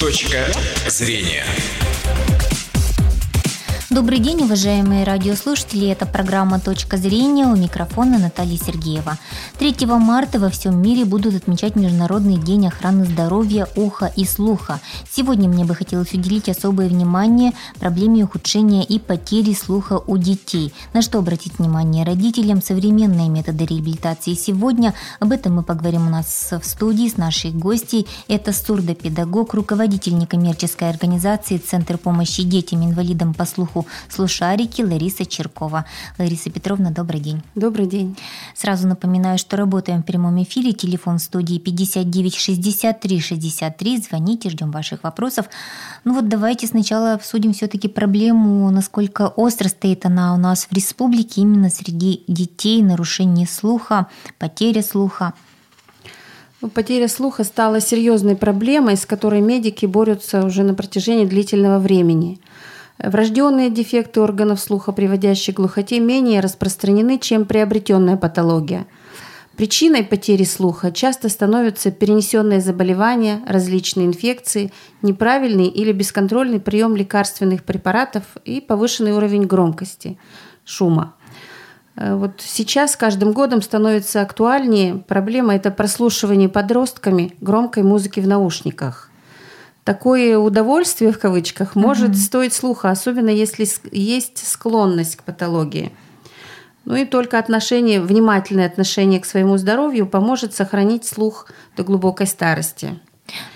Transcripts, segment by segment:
Точка зрения. Добрый день, уважаемые радиослушатели. Это программа «Точка зрения» у микрофона Наталья Сергеева. 3 марта во всем мире будут отмечать Международный день охраны здоровья уха и слуха. Сегодня мне бы хотелось уделить особое внимание проблеме ухудшения и потери слуха у детей. На что обратить внимание родителям, современные методы реабилитации сегодня. Об этом мы поговорим у нас в студии с нашей гостьей. Это сурдопедагог, руководитель некоммерческой организации Центр помощи детям-инвалидам по слуху рубрику «Слушарики» Лариса Черкова. Лариса Петровна, добрый день. Добрый день. Сразу напоминаю, что работаем в прямом эфире. Телефон студии 59 63 63. Звоните, ждем ваших вопросов. Ну вот давайте сначала обсудим все-таки проблему, насколько остро стоит она у нас в республике именно среди детей, нарушение слуха, потеря слуха. Ну, потеря слуха стала серьезной проблемой, с которой медики борются уже на протяжении длительного времени. Врожденные дефекты органов слуха, приводящие к глухоте, менее распространены, чем приобретенная патология. Причиной потери слуха часто становятся перенесенные заболевания, различные инфекции, неправильный или бесконтрольный прием лекарственных препаратов и повышенный уровень громкости, шума. Э, вот сейчас с каждым годом становится актуальнее проблема – это прослушивание подростками громкой музыки в наушниках такое удовольствие в кавычках может mm-hmm. стоить слуха, особенно если есть склонность к патологии. Ну и только отношение, внимательное отношение к своему здоровью поможет сохранить слух до глубокой старости.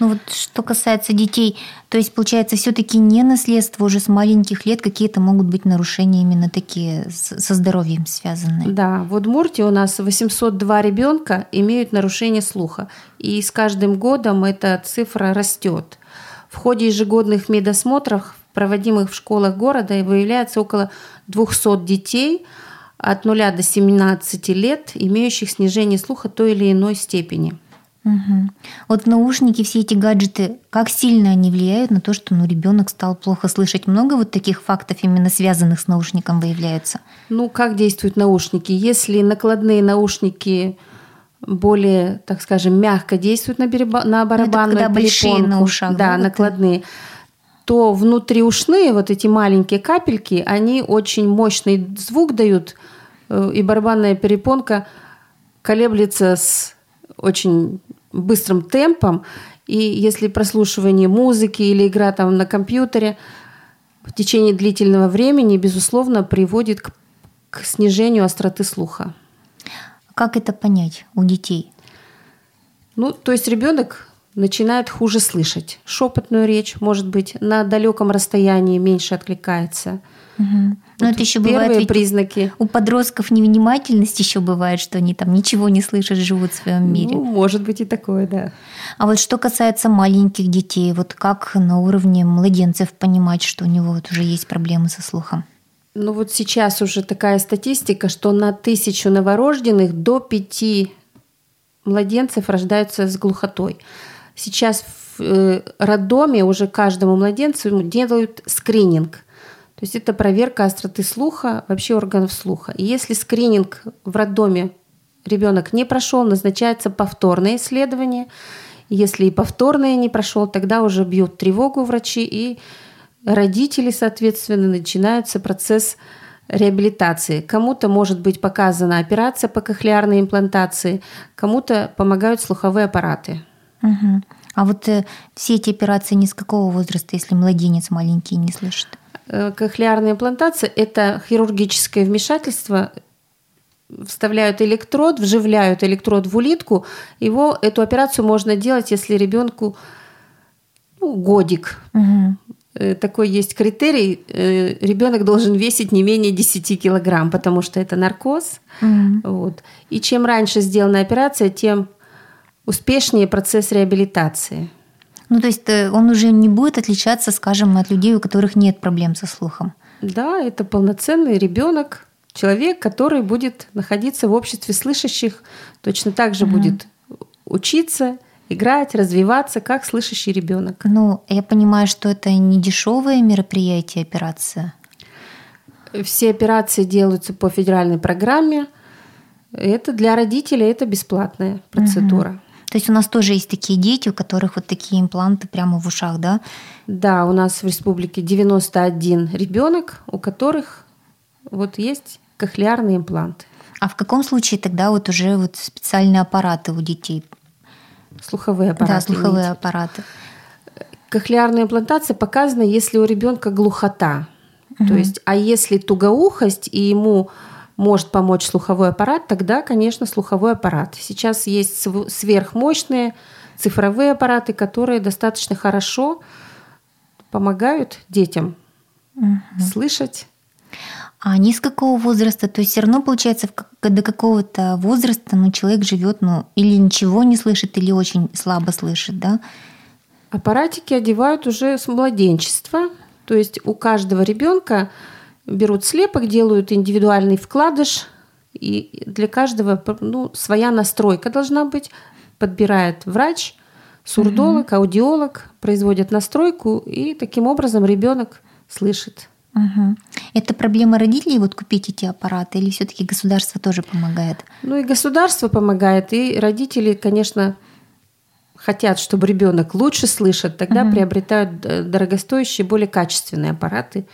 Ну вот что касается детей, то есть получается все-таки не наследство уже с маленьких лет какие-то могут быть нарушения именно такие со здоровьем связанные. Да, в Удмуртии у нас 802 ребенка имеют нарушение слуха, и с каждым годом эта цифра растет. В ходе ежегодных медосмотров, проводимых в школах города, выявляется около 200 детей от 0 до 17 лет, имеющих снижение слуха той или иной степени. Угу. Вот наушники, все эти гаджеты, как сильно они влияют на то, что ну, ребенок стал плохо слышать? Много вот таких фактов, именно связанных с наушником, выявляются? Ну, как действуют наушники? Если накладные наушники более, так скажем, мягко действуют на, береба, на барабанную ну, это большие на ушах. Да, да накладные. То внутриушные, вот эти маленькие капельки, они очень мощный звук дают, э, и барабанная перепонка колеблется с очень быстрым темпом. И если прослушивание музыки или игра там на компьютере в течение длительного времени, безусловно, приводит к, к снижению остроты слуха. Как это понять у детей? Ну, то есть ребенок начинает хуже слышать. Шепотную речь, может быть, на далеком расстоянии меньше откликается. Угу. Но вот это еще первые бывает, признаки. У подростков невнимательность еще бывает, что они там ничего не слышат, живут в своем мире. Ну, может быть и такое, да. А вот что касается маленьких детей, вот как на уровне младенцев понимать, что у него вот уже есть проблемы со слухом? Ну вот сейчас уже такая статистика, что на тысячу новорожденных до пяти младенцев рождаются с глухотой. Сейчас в э, роддоме уже каждому младенцу делают скрининг. То есть это проверка остроты слуха, вообще органов слуха. И если скрининг в роддоме ребенок не прошел, назначается повторное исследование. Если и повторное не прошел, тогда уже бьют тревогу врачи и родители, соответственно, начинается процесс реабилитации. Кому-то может быть показана операция по кохлеарной имплантации, кому-то помогают слуховые аппараты. Угу. А вот э, все эти операции не с какого возраста, если младенец маленький не слышит? Э, кохлеарная имплантация – это хирургическое вмешательство, вставляют электрод, вживляют электрод в улитку. Его, эту операцию можно делать, если ребенку ну, годик. Угу. Э, такой есть критерий, э, ребенок должен весить не менее 10 килограмм, потому что это наркоз. Mm-hmm. Вот. И чем раньше сделана операция, тем успешнее процесс реабилитации. Ну, то есть э, он уже не будет отличаться, скажем, от людей, у которых нет проблем со слухом. Да, это полноценный ребенок, человек, который будет находиться в обществе слышащих, точно так же mm-hmm. будет учиться, играть, развиваться, как слышащий ребенок. Ну, я понимаю, что это не дешевое мероприятие, операция. Все операции делаются по федеральной программе. Это для родителей это бесплатная процедура. Угу. То есть у нас тоже есть такие дети, у которых вот такие импланты прямо в ушах, да? Да, у нас в республике 91 ребенок, у которых вот есть кохлеарный имплант. А в каком случае тогда вот уже вот специальные аппараты у детей? Слуховые аппараты. Да, слуховые имеете. аппараты. Кохлеарная имплантация показана, если у ребенка глухота. То есть, а если тугоухость и ему может помочь слуховой аппарат, тогда, конечно, слуховой аппарат. Сейчас есть св- сверхмощные цифровые аппараты, которые достаточно хорошо помогают детям слышать. А они с какого возраста? То есть все равно, получается, до какого-то возраста ну, человек живет, ну, или ничего не слышит, или очень слабо слышит, да? Аппаратики одевают уже с младенчества. То есть у каждого ребенка берут слепок, делают индивидуальный вкладыш, и для каждого ну, своя настройка должна быть. Подбирает врач, сурдолог, аудиолог, производят настройку, и таким образом ребенок слышит. Мгм. Это проблема родителей вот купить эти аппараты, или все-таки государство тоже помогает? Ну и государство помогает, и родители, конечно, хотят, чтобы ребенок лучше слышит, тогда приобретают э, дорогостоящие, более качественные аппараты.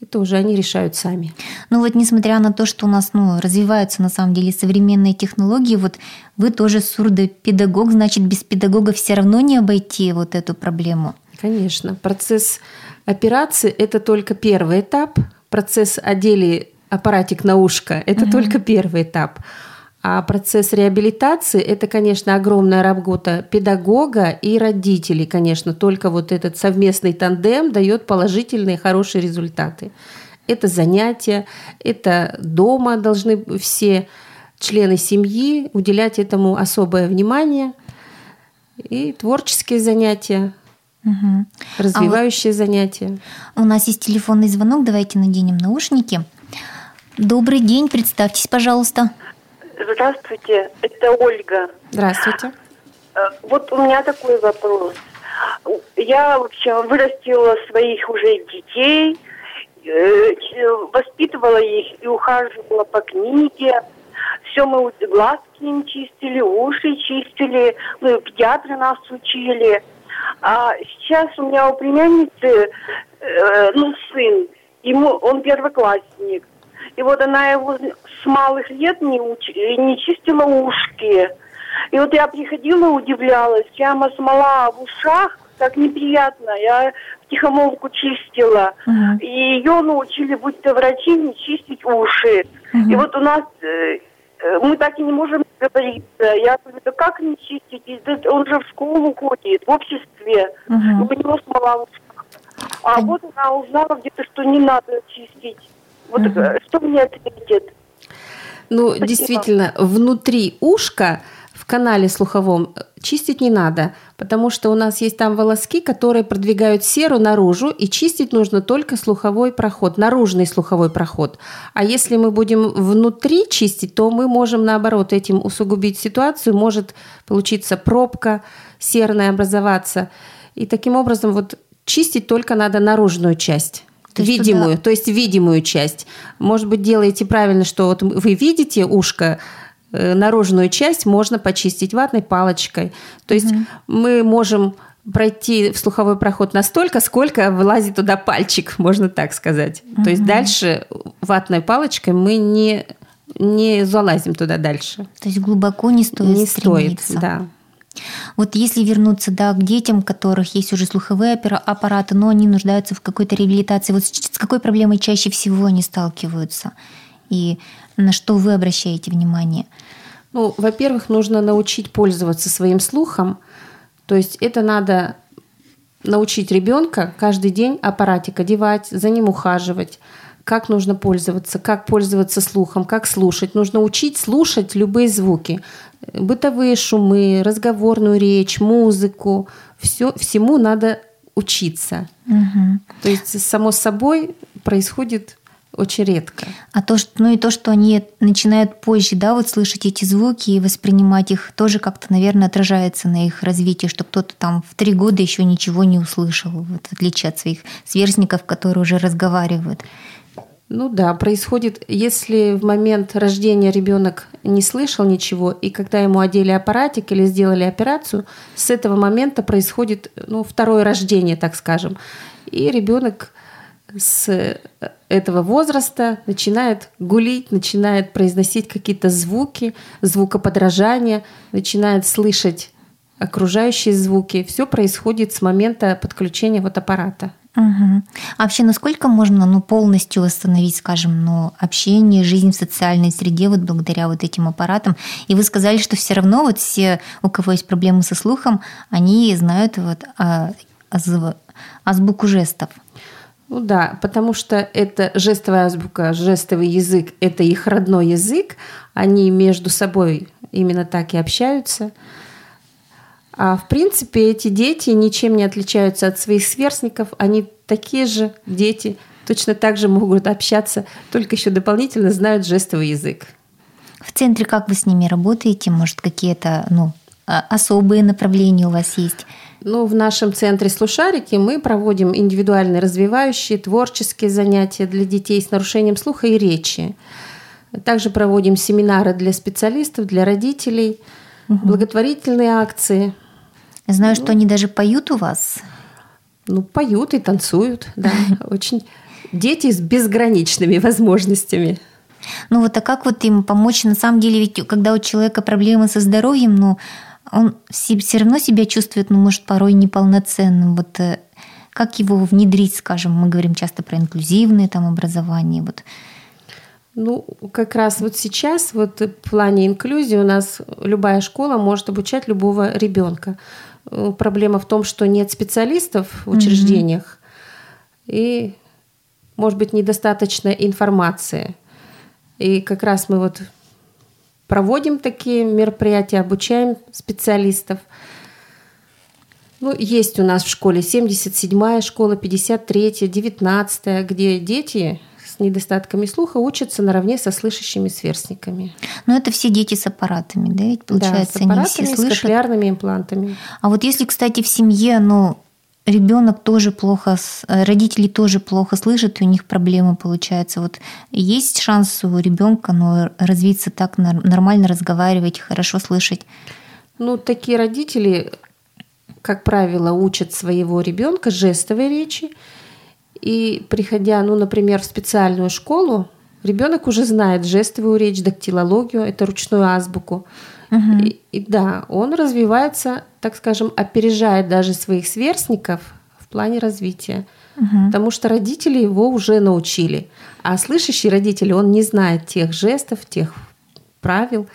Это уже они решают сами. Ну вот несмотря на то, что у нас ну, развиваются на самом деле современные технологии, вот вы тоже сурдопедагог, значит без педагога все равно не обойти вот эту проблему. Конечно. Процесс операции – это только первый этап. Процесс одели аппаратик на ушко – это только первый этап. А процесс реабилитации – это, конечно, огромная работа педагога и родителей, конечно. Только вот этот совместный тандем дает положительные, хорошие результаты. Это занятия, это дома должны все члены семьи уделять этому особое внимание. И творческие занятия, Мгм. развивающие занятия. У нас есть телефонный звонок, давайте наденем наушники. Добрый день, представьтесь, пожалуйста. Здравствуйте, это Ольга. Здравствуйте. Э, Вот у меня такой вопрос. Я, в общем, вырастила своих уже детей, э, воспитывала их и ухаживала по книге. Все мы глазки им чистили, уши чистили, ну и педиатры нас учили. А сейчас у меня у племянницы, э, ну, сын, ему, он первоклассник. И вот она его с малых лет не, уч- не чистила ушки. И вот я приходила, удивлялась, прямо смола в ушах, так неприятно. Я тихомолку чистила. Мгм. И ее научили, будь то врачи, не чистить уши. И вот у нас э, э, мы так и не можем договориться. Я говорю, да как не чистить? Да Он же в школу ходит, в обществе. Мгм. У него смола в ушах. А вот она узнала где-то, что не надо чистить. Вот э, что мне ответит? Ну, Спасибо. действительно, внутри ушка в канале слуховом э, чистить не надо, потому что у нас есть там волоски, которые продвигают серу наружу, и чистить нужно только слуховой проход, наружный слуховой проход. А если мы будем внутри чистить, то мы можем, наоборот, этим усугубить ситуацию, может получиться пробка серная образоваться. И таким образом вот чистить только надо наружную часть. То видимую, туда- то есть видимую часть. Может быть, делаете правильно, что вот вы видите ушко, наружную часть можно почистить ватной палочкой. То есть мы можем пройти в слуховой проход настолько, сколько влазит туда пальчик, можно так сказать. То есть дальше ватной палочкой мы не, не залазим туда дальше. То есть глубоко не стоит не стоит, стремиться. да. Вот если вернуться да, к детям, у которых есть уже слуховые аппараты, но они нуждаются в какой-то реабилитации, вот с какой проблемой чаще всего они сталкиваются? И на что вы обращаете внимание? Ну, во-первых, нужно научить пользоваться своим слухом. То есть это надо научить ребенка каждый день аппаратик одевать, за ним ухаживать, как нужно пользоваться, как пользоваться слухом, как слушать. Нужно учить слушать любые звуки. Бытовые шумы, разговорную речь, музыку. Все, всему надо учиться. Мгм. То есть само собой происходит очень редко. А то, что, ну и то, что они начинают позже, да, вот слышать эти звуки и воспринимать их, тоже как-то, наверное, отражается на их развитии, что кто-то там в три года еще ничего не услышал, вот, в отличие от своих сверстников, которые уже разговаривают. Ну да, происходит, если в момент рождения ребенок не слышал ничего, и когда ему одели аппаратик или сделали операцию, с этого момента происходит ну, второе рождение, так скажем. И ребенок с этого возраста начинает гулить, начинает произносить какие-то звуки, звукоподражания, начинает слышать окружающие звуки. Все происходит с момента подключения вот аппарата. Угу. А вообще, насколько можно ну, полностью восстановить, скажем, ну, общение, жизнь в социальной среде вот благодаря вот этим аппаратам? И вы сказали, что все равно вот все, у кого есть проблемы со слухом, они знают вот а, азбуку жестов. Ну да, потому что это жестовая азбука, жестовый язык – это их родной язык. Они между собой именно так и общаются. А в принципе эти дети ничем не отличаются от своих сверстников. Они такие же дети, точно так же могут общаться, только еще дополнительно знают жестовый язык. В центре как вы с ними работаете? Может, какие-то ну, а, особые направления у вас есть? Ну, в нашем центре «Слушарики» мы проводим индивидуальные развивающие, творческие занятия для детей с нарушением слуха и речи. Также проводим семинары для специалистов, для родителей, угу. благотворительные акции. Знаю, ну, что они даже поют у вас. Ну, поют и танцуют, да. Очень дети с безграничными возможностями. Ну вот, а как вот им помочь? На самом деле, ведь когда у человека проблемы со здоровьем, ну, он все равно себя чувствует, ну, может, порой неполноценным. Вот э, как его внедрить, скажем, мы говорим часто про инклюзивное там образование, вот. Ну, как раз вот сейчас, вот в плане инклюзии у нас любая школа может обучать любого ребенка. Э, проблема в том, что нет специалистов в учреждениях, mm-hmm. и, может быть, недостаточно информации. И как раз мы вот проводим такие мероприятия, обучаем специалистов. Ну, есть у нас в школе 77-я школа, 53-я, 19-я, где дети с недостатками слуха учатся наравне со слышащими сверстниками. Но это все дети с аппаратами, да, ведь получается, да, с аппаратами, они все слышат. с кохлеарными имплантами. А вот если, кстати, в семье, ну, ребенок тоже плохо, э, родители тоже плохо слышат, и у них проблемы получаются. Вот есть шанс у ребенка ну, развиться так, нормально разговаривать, хорошо слышать? Ну, такие родители, как правило, учат своего ребенка жестовой речи. И приходя, ну, например, в специальную школу, ребенок уже знает жестовую речь, дактилологию, это ручную азбуку. Угу. И, и да, он развивается, так скажем, опережает даже своих сверстников в плане развития. Угу. Потому что родители его уже научили. А слышащий родитель, он не знает тех жестов, тех правил.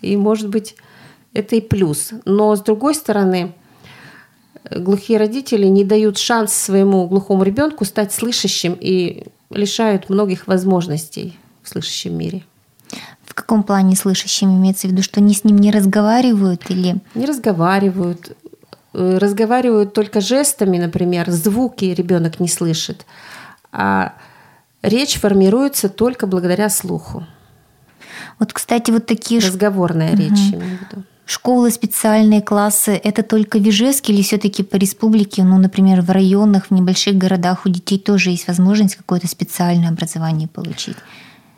И, может быть, это и плюс. Но, с другой стороны, глухие родители не дают шанс своему глухому ребенку стать слышащим и лишают многих возможностей в слышащем мире. В каком плане слышащим имеется в виду, что они с ним не разговаривают или? Не разговаривают. Э, разговаривают только жестами, например, звуки ребенок не слышит. А речь формируется только благодаря слуху. Вот, кстати, вот такие... Разговорная угу. речь, имею в виду. Школы, специальные классы – это только в Ижевске или все-таки по республике, ну, например, в районах, в небольших городах у детей тоже есть возможность какое-то специальное образование получить?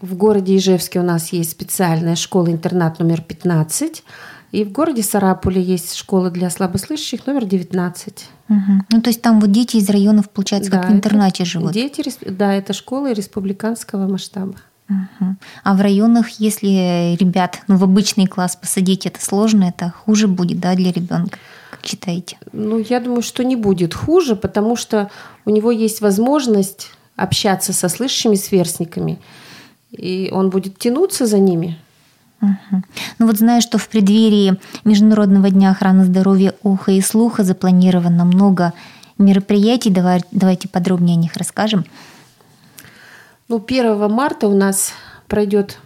В городе Ижевске у нас есть специальная школа-интернат номер 15, и в городе Сарапуле есть школа для слабослышащих номер 19. Угу. Ну, то есть там вот дети из районов, получается, да, как в интернате живут? Дети, да, это школы республиканского масштаба. Угу. А в районах, если ребят ну, в обычный класс посадить, это сложно, это хуже будет, да, для ребенка? Как считаете? Ну, я думаю, что не будет хуже, потому что у него есть возможность общаться со слышащими сверстниками и он будет тянуться за ними. Угу. Ну вот знаю, что в преддверии Международного дня охраны здоровья уха и слуха запланировано много мероприятий. Давай, давайте подробнее о них расскажем. Ну, 1 марта у нас пройдет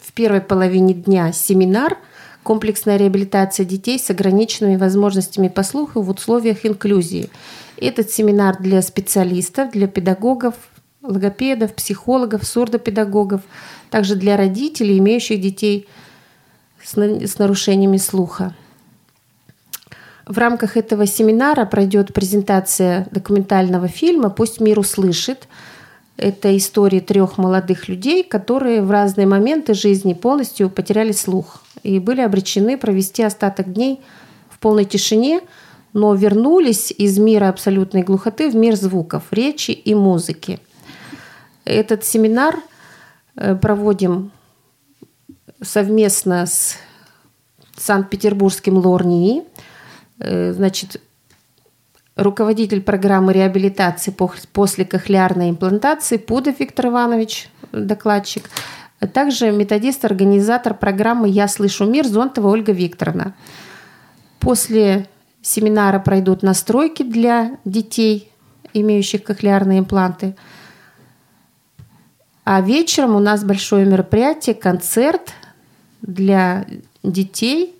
в первой половине дня семинар «Комплексная реабилитация детей с ограниченными возможностями по слуху в условиях инклюзии». Этот семинар для специалистов, для педагогов, логопедов, психологов, сурдопедагогов, также для родителей, имеющих детей с, нарушениями слуха. В рамках этого семинара пройдет презентация документального фильма «Пусть мир услышит», Это истории трех молодых людей, которые в разные моменты жизни полностью потеряли слух и были обречены провести остаток дней в полной тишине, но вернулись из мира абсолютной глухоты в мир звуков, речи и музыки. Этот семинар э, проводим совместно с Санкт-Петербургским ЛОРНИИ. Э, значит, руководитель программы реабилитации после кохлеарной имплантации Пудов Виктор Иванович, докладчик, а также методист-организатор программы «Я слышу мир» Зонтова Ольга Викторовна. После семинара пройдут настройки для детей, имеющих кохлеарные импланты. А вечером у нас большое мероприятие, концерт для детей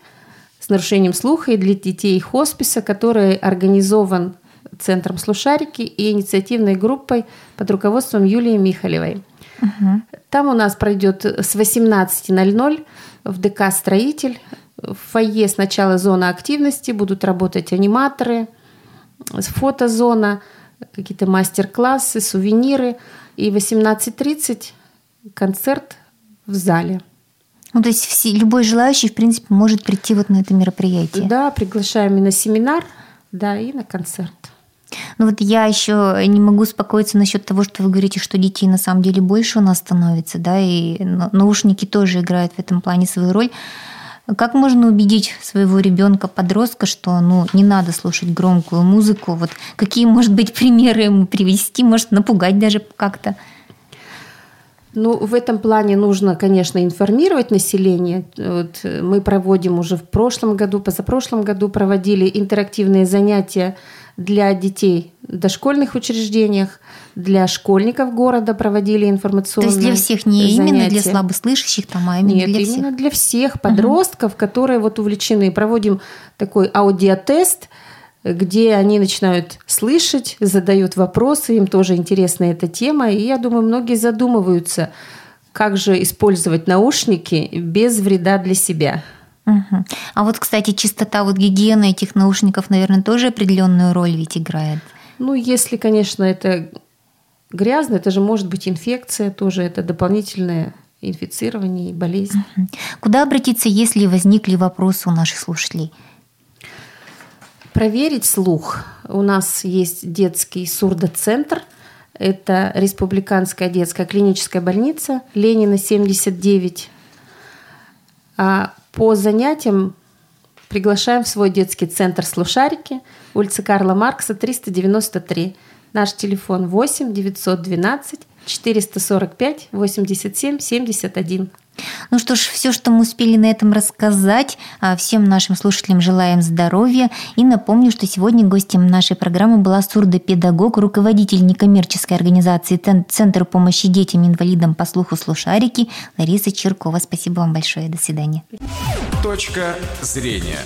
с нарушением слуха и для детей хосписа, который организован Центром Слушарики и инициативной группой под руководством Юлии Михалевой. Угу. Там у нас пройдет с 18.00 в ДК «Строитель». В фойе сначала зона активности, будут работать аниматоры, фотозона, какие-то мастер-классы, сувениры. И 18.30 концерт в зале – ну, то есть все, любой желающий, в принципе, может прийти вот на это мероприятие. Да, приглашаем и на семинар, да, и на концерт. Ну вот я еще не могу успокоиться насчет того, что вы говорите, что детей на самом деле больше у нас становится, да, и наушники тоже играют в этом плане свою роль. Как можно убедить своего ребенка, подростка, что ну, не надо слушать громкую музыку? Вот какие, может быть, примеры ему привести, может напугать даже как-то? Ну, в этом плане нужно, конечно, информировать население. Вот мы проводим уже в прошлом году, позапрошлом году проводили интерактивные занятия для детей в дошкольных учреждениях, для школьников города проводили информационные То есть для всех, не занятия. именно для слабослышащих, там, а именно Нет, для именно всех? для всех подростков, угу. которые вот увлечены. Проводим такой аудиотест – где они начинают слышать, задают вопросы, им тоже интересна эта тема. И я думаю, многие задумываются, как же использовать наушники без вреда для себя. Угу. А вот, кстати, чистота, вот гигиена этих наушников, наверное, тоже определенную роль ведь играет. Ну, если, конечно, это грязно, это же может быть инфекция, тоже это дополнительное инфицирование и болезнь. Угу. Куда обратиться, если возникли вопросы у наших слушателей? Проверить слух. У нас есть детский сурдоцентр. Это Республиканская детская клиническая больница Ленина 79. А по занятиям приглашаем в свой детский центр «Слушарики», улица Карла Маркса, 393. Наш телефон 8 912 445 87 71. Ну что ж, все, что мы успели на этом рассказать. А всем нашим слушателям желаем здоровья. И напомню, что сегодня гостем нашей программы была сурдопедагог, руководитель некоммерческой организации Центр помощи детям-инвалидам по слуху слушарики Лариса Черкова. Спасибо вам большое. До свидания. Точка зрения.